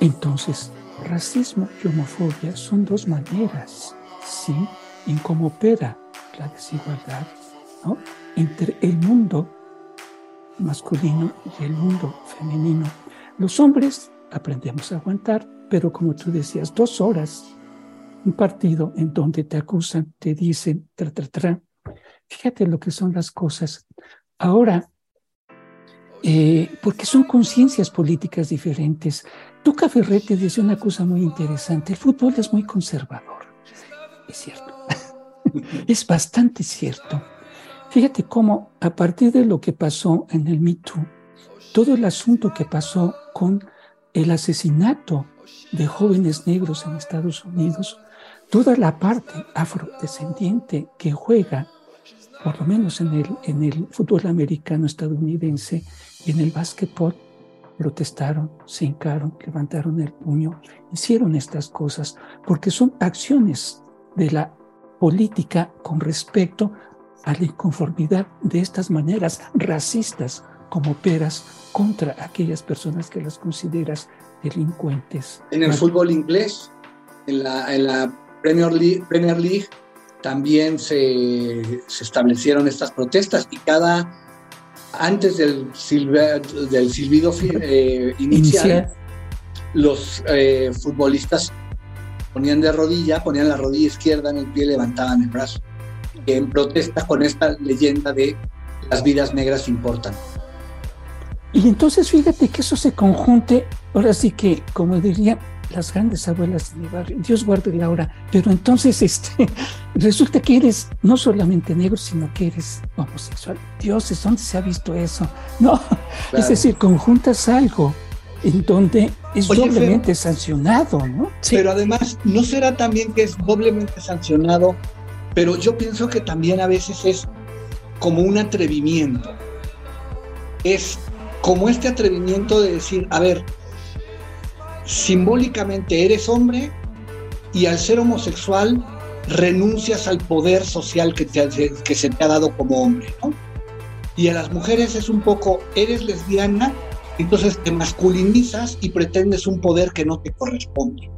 Entonces, racismo y homofobia son dos maneras, ¿sí? En cómo opera la desigualdad, ¿no? Entre el mundo masculino y el mundo femenino. Los hombres aprendemos a aguantar, pero como tú decías, dos horas, un partido en donde te acusan, te dicen, tra, tra, tra. Fíjate lo que son las cosas. Ahora, eh, porque son conciencias políticas diferentes. Tuca Ferretti dice una cosa muy interesante, el fútbol es muy conservador. Es cierto, es bastante cierto. Fíjate cómo a partir de lo que pasó en el Me todo el asunto que pasó con el asesinato de jóvenes negros en Estados Unidos, toda la parte afrodescendiente que juega, por lo menos en el, en el fútbol americano estadounidense y en el básquetbol, protestaron, se hincaron, levantaron el puño, hicieron estas cosas, porque son acciones de la política con respecto a la inconformidad de estas maneras racistas como operas contra aquellas personas que las consideras delincuentes. En el fútbol inglés, en la, en la Premier, League, Premier League también se, se, establecieron estas protestas y cada, antes del, del silbido eh, inicial, los eh, futbolistas ponían de rodilla, ponían la rodilla izquierda en el pie y levantaban el brazo, en protesta con esta leyenda de las vidas negras importan. Y entonces fíjate que eso se conjunte, ahora sí que, como diría las grandes abuelas de mi barrio, Dios guarde la hora, pero entonces este, resulta que eres no solamente negro, sino que eres homosexual. Dios, ¿dónde se ha visto eso? No, es decir, conjuntas algo en donde es doblemente sancionado, ¿no? Pero además, ¿no será también que es doblemente sancionado? Pero yo pienso que también a veces es como un atrevimiento. Es como este atrevimiento de decir, a ver, simbólicamente eres hombre y al ser homosexual renuncias al poder social que, te, que se te ha dado como hombre. Y a las mujeres es un poco, eres lesbiana entonces te masculinizas y pretendes un poder que no te corresponde.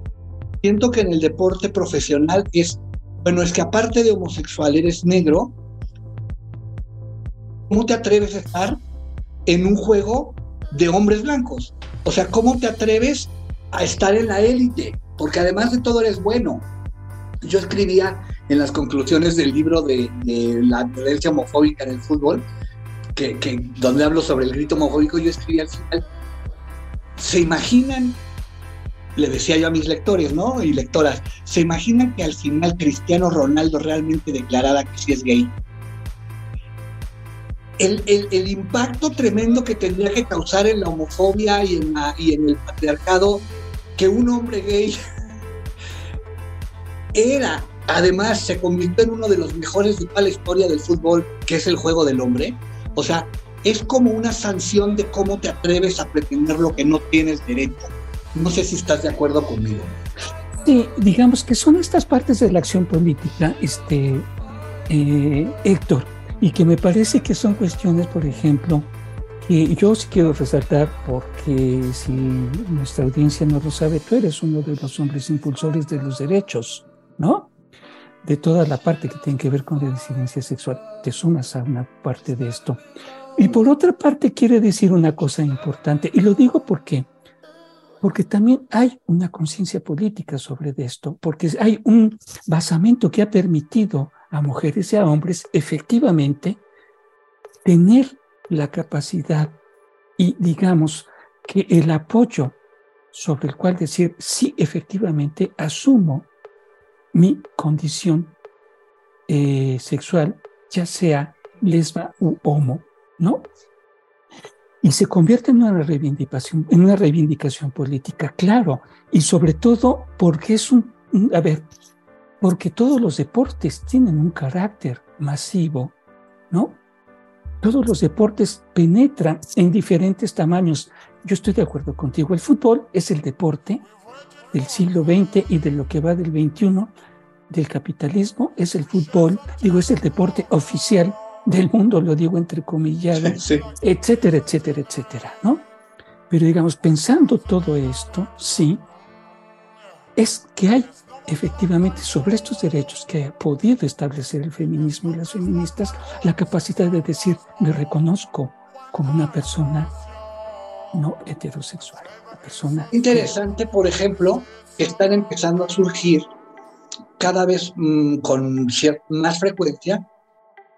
Siento que en el deporte profesional es, bueno, es que aparte de homosexual eres negro, ¿cómo te atreves a estar en un juego de hombres blancos? O sea, ¿cómo te atreves a estar en la élite? Porque además de todo eres bueno. Yo escribía en las conclusiones del libro de, la violencia homofóbica en el fútbol, que, donde hablo sobre el grito homofóbico, yo escribí al final, ¿se imaginan? Le decía yo a mis lectores, ¿no? Y lectoras, ¿se imaginan que al final Cristiano Ronaldo realmente declarara que sí es gay? El, impacto tremendo que tendría que causar en la homofobia y en, y en el patriarcado que un hombre gay era, además se convirtió en uno de los mejores de toda la historia del fútbol, que es el juego del hombre, o sea, es como una sanción de cómo te atreves a pretender lo que no tienes derecho. No sé si estás de acuerdo conmigo. Sí, digamos que son estas partes de la acción política, este, eh, Héctor, y que me parece que son cuestiones, por ejemplo, que yo sí quiero resaltar porque si nuestra audiencia no lo sabe, tú eres uno de los hombres impulsores de los derechos, ¿no? de toda la parte que tiene que ver con la disidencia sexual, te sumas a una parte de esto. Y por otra parte, quiere decir una cosa importante, y lo digo porque, porque también hay una conciencia política sobre esto, porque hay un basamento que ha permitido a mujeres y a hombres efectivamente tener la capacidad y digamos que el apoyo sobre el cual decir, sí, efectivamente, asumo mi condición eh, sexual, ya sea lesba u homo, ¿no? Y se convierte en una reivindicación, en una reivindicación política, claro, y sobre todo porque es un, a ver, porque todos los deportes tienen un carácter masivo, ¿no? Todos los deportes penetran en diferentes tamaños. Yo estoy de acuerdo contigo. El fútbol es el deporte del siglo XX y de lo que va del XXI del capitalismo, es el fútbol, digo, es el deporte oficial del mundo, lo digo entre comillas, etcétera, etcétera, etcétera, ¿no? Pero digamos, pensando todo esto, sí, es que hay efectivamente sobre estos derechos que ha podido establecer el feminismo y las feministas la capacidad de decir, me reconozco como una persona no heterosexual. persona Interesante, por ejemplo, que están empezando a surgir cada vez mm, con más frecuencia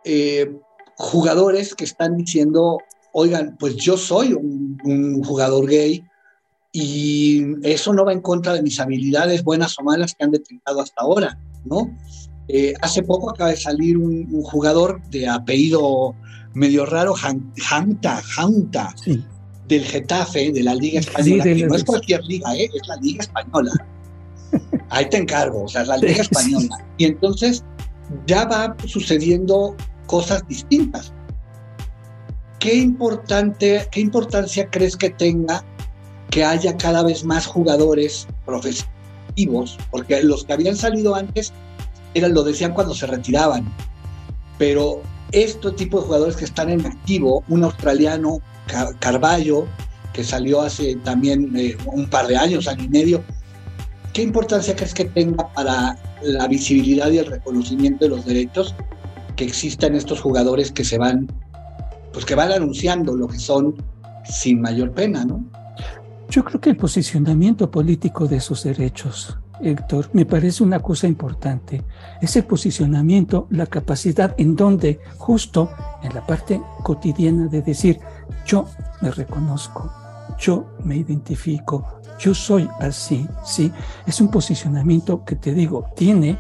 eh, jugadores que están diciendo, oigan, pues yo soy un, jugador gay y eso no va en contra de mis habilidades buenas o malas que han detectado hasta ahora, ¿no? Eh, hace poco acaba de salir un, jugador de apellido medio raro, Janta, Janta, del Getafe, de la Liga Española, que no es cualquier liga, ¿eh? es la Liga Española. Ahí te encargo, o sea, es la Liga Española. Y entonces ya va sucediendo cosas distintas. ¿qué, importante, ¿qué importancia crees que tenga que haya cada vez más jugadores profesionales? Porque los que habían salido antes eran, lo decían cuando se retiraban, pero este tipo de jugadores que están en activo, un australiano, Carballo, que salió hace también eh, un par de años, año y medio, ¿qué importancia crees que tenga para la visibilidad y el reconocimiento de los derechos que existan estos jugadores que se van, pues que van anunciando lo que son sin mayor pena, ¿no? Yo creo que el posicionamiento político de esos derechos, Héctor, me parece una cosa importante. Ese posicionamiento, la capacidad en donde justo en la parte cotidiana de decir, yo me reconozco, yo me identifico, yo soy así, ¿sí? Es un posicionamiento que te digo, tiene,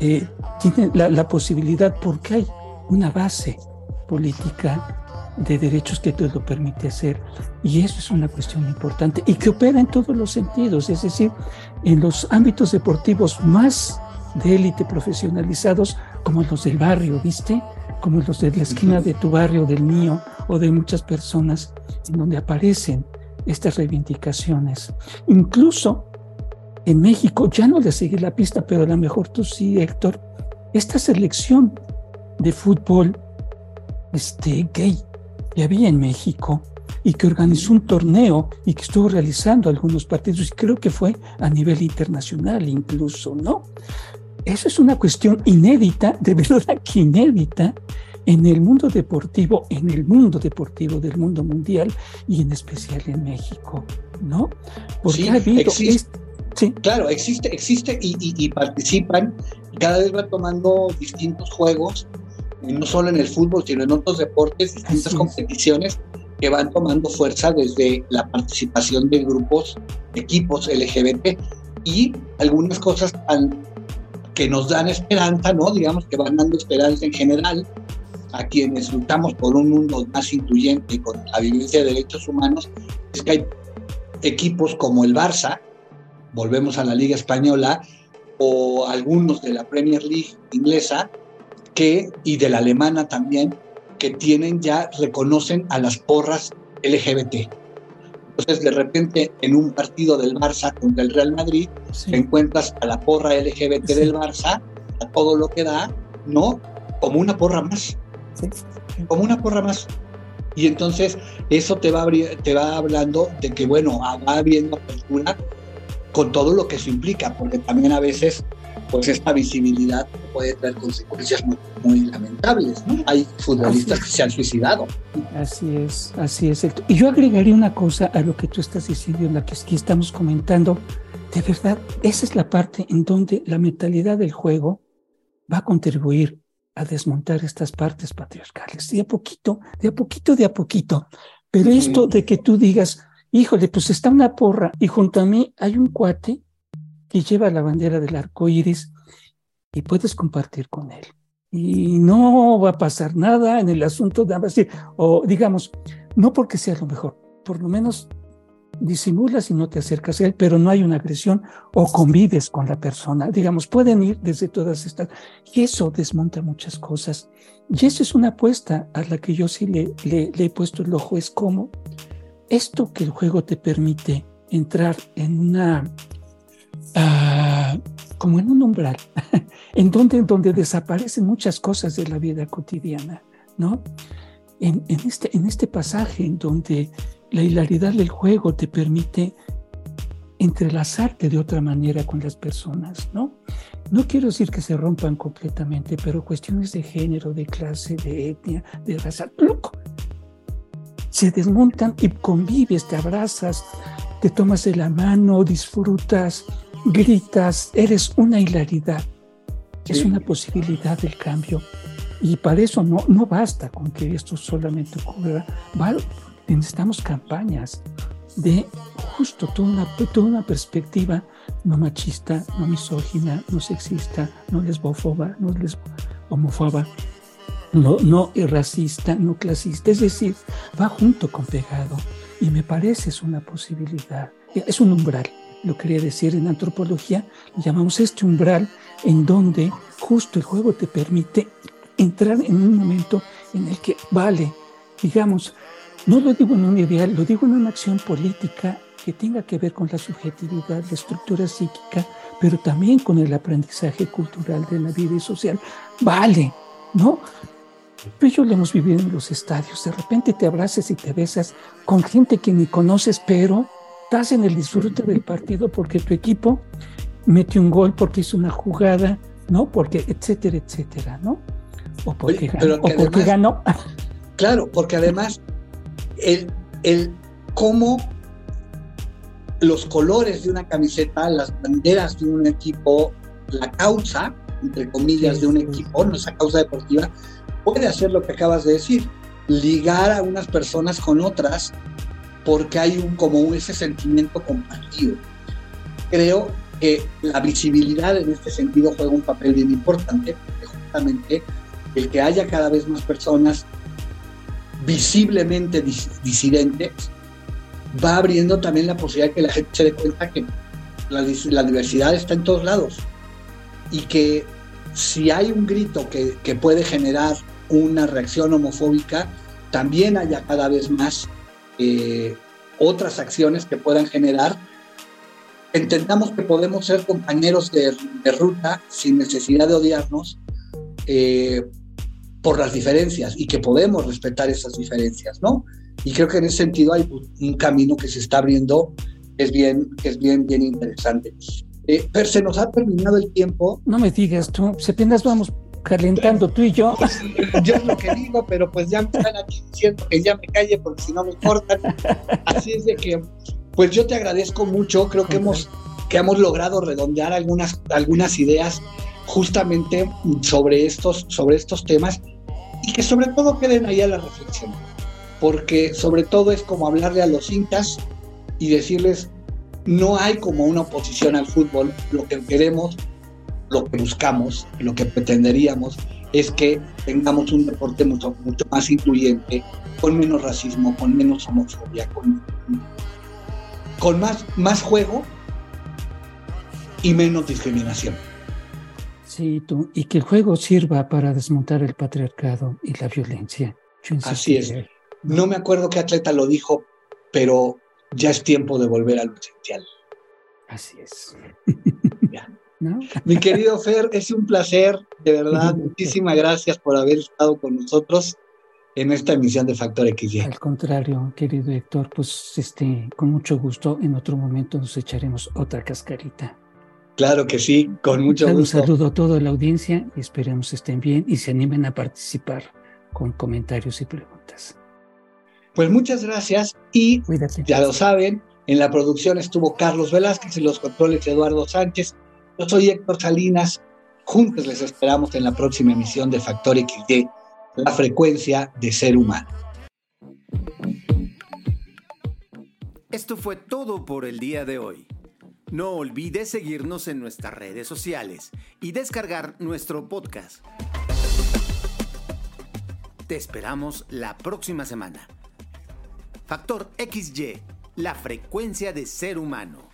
eh, tiene la, posibilidad porque hay una base política de derechos que te lo permite hacer. Y eso es una cuestión importante y que opera en todos los sentidos, es decir, en los ámbitos deportivos más de élite profesionalizados, como los del barrio, ¿viste? Como los de la esquina de tu barrio, del mío o de muchas personas, en donde aparecen estas reivindicaciones. Incluso en México, ya no le sigue la pista, pero a lo mejor tú sí, Héctor, esta selección de fútbol este, gay que había en México y que organizó un torneo y que estuvo realizando algunos partidos, y creo que fue a nivel internacional incluso, ¿no? Eso es una cuestión inédita, de verdad que inédita, en el mundo deportivo, en el mundo deportivo del mundo mundial y en especial en México, ¿no? Porque sí, ha habido existe, sí. Claro, existe, existe y, participan, cada vez van tomando distintos juegos, no solo en el fútbol, sino en otros deportes, distintas competiciones que van tomando fuerza desde la participación de grupos, equipos LGBT y algunas cosas que nos dan esperanza, ¿no? Digamos que van dando esperanza en general, a quienes luchamos por un mundo más incluyente y con la vivencia de derechos humanos, es que hay equipos como el Barça, volvemos a la Liga Española, o algunos de la Premier League inglesa, que, y de la alemana también, que tienen ya, reconocen a las porras LGBT. Entonces, de repente, en un partido del Barça contra el Real Madrid, encuentras a la porra LGBT del Barça, a todo lo que da, ¿no? Como una porra más como una porra más. Y entonces eso te va, te va hablando de que, bueno, va habiendo apertura con todo lo que eso implica, porque también a veces, pues esta visibilidad puede tener consecuencias muy, lamentables, ¿no? Hay futbolistas que se han suicidado. Así es, así es. Y yo agregaría una cosa a lo que tú estás diciendo, en la que aquí estamos comentando. De verdad, esa es la parte en donde la mentalidad del juego va a contribuir a desmontar estas partes patriarcales, de a poquito, de a poquito, de a poquito. Pero esto de que tú digas, híjole, pues está una porra y junto a mí hay un cuate que lleva la bandera del arco iris y puedes compartir con él. Y no va a pasar nada en el asunto de decir, o digamos, no porque sea lo mejor, por lo menos disimulas y no te acercas a él, pero no hay una agresión o convives con la persona. Digamos, pueden ir desde todas estas. Y eso desmonta muchas cosas. Y eso es una apuesta a la que yo sí le, le, he puesto el ojo. Es como esto que el juego te permite entrar en una... Ah, como en un umbral, en donde, donde desaparecen muchas cosas de la vida cotidiana, ¿no? En, en, este, en este pasaje en donde la hilaridad del juego te permite entrelazarte de otra manera con las personas, ¿no? No quiero decir que se rompan completamente, pero cuestiones de género, de clase, de etnia, de raza, loco, se desmontan y convives, te abrazas, te tomas de la mano, disfrutas, gritas, eres una hilaridad. Es una posibilidad del cambio. Y para eso no, no basta con que esto solamente ocurra necesitamos campañas de justo toda una, toda una perspectiva no machista, no misógina, no sexista, no lesbofoba, no les homofoba, no, no racista, no clasista. Es decir, va junto con pegado y me parece es una posibilidad, es un umbral. Lo quería decir en antropología, llamamos este umbral en donde justo el juego te permite entrar en un momento en el que vale, digamos, no lo digo en un ideal, lo digo en una acción política que tenga que ver con la subjetividad, la estructura psíquica, pero también con el aprendizaje cultural de la vida social. Vale, ¿no? Pero yo lo hemos vivido en los estadios. De repente te abrazas y te besas con gente que ni conoces, pero estás en el disfrute del partido porque tu equipo metió un gol, porque hizo una jugada, ¿no? Porque, etcétera, etcétera, ¿no? O porque, ganó, o porque ganó. Claro, porque además el, el cómo los colores de una camiseta, las banderas de un equipo, la causa, entre comillas, de un equipo, nuestra causa deportiva, puede hacer lo que acabas de decir, ligar a unas personas con otras porque hay un, como ese sentimiento compartido. Creo que la visibilidad en este sentido juega un papel bien importante, porque justamente el que haya cada vez más personas visiblemente disidentes va abriendo también la posibilidad de que la gente se dé cuenta que la, la diversidad está en todos lados y que si hay un grito que, que, puede generar una reacción homofóbica, también haya cada vez más eh, otras acciones que puedan generar. Entendamos que podemos ser compañeros de, ruta sin necesidad de odiarnos eh, por las diferencias y que podemos respetar esas diferencias, ¿no? Y creo que en ese sentido hay un camino que se está abriendo, es bien, es bien, bien interesante. Eh, pero se nos ha terminado el tiempo. No me digas tú, si apenas vamos calentando tú y yo. Pues, yo es lo que digo, pero pues ya me están aquí diciendo que ya me calle porque si no me cortan. Así es de que, pues yo te agradezco mucho, creo que hemos, que hemos logrado redondear algunas, algunas ideas justamente sobre estos, sobre estos temas y que sobre todo queden ahí a la reflexión porque sobre todo es como hablarle a los incas y decirles, no hay como una oposición al fútbol, lo que queremos, lo que buscamos, lo que pretenderíamos es que tengamos un deporte mucho, mucho más incluyente, con menos racismo, con menos homofobia, con, con más, más juego y menos discriminación. Sí, tú, y que el juego sirva para desmontar el patriarcado y la violencia. Así es. No me acuerdo qué atleta lo dijo, pero ya es tiempo de volver al esencial. Así es. Mi querido Fer, es un placer, de verdad. Muchísimas gracias por haber estado con nosotros en esta emisión de Factor XY. Al contrario, querido Héctor, pues este, con mucho gusto, en otro momento nos echaremos otra cascarita. Claro que sí, con mucho gusto. Un saludo a toda la audiencia y esperemos estén bien y se animen a participar con comentarios y preguntas. Pues muchas gracias y ya lo saben, en la producción estuvo Carlos Velázquez y los controles Eduardo Sánchez. Yo soy Héctor Salinas. Juntos les esperamos en la próxima emisión de Factor XY, la frecuencia de ser humano. Esto fue todo por el día de hoy. No olvides seguirnos en nuestras redes sociales y descargar nuestro podcast. Te esperamos la próxima semana. Factor XY, la frecuencia de ser humano.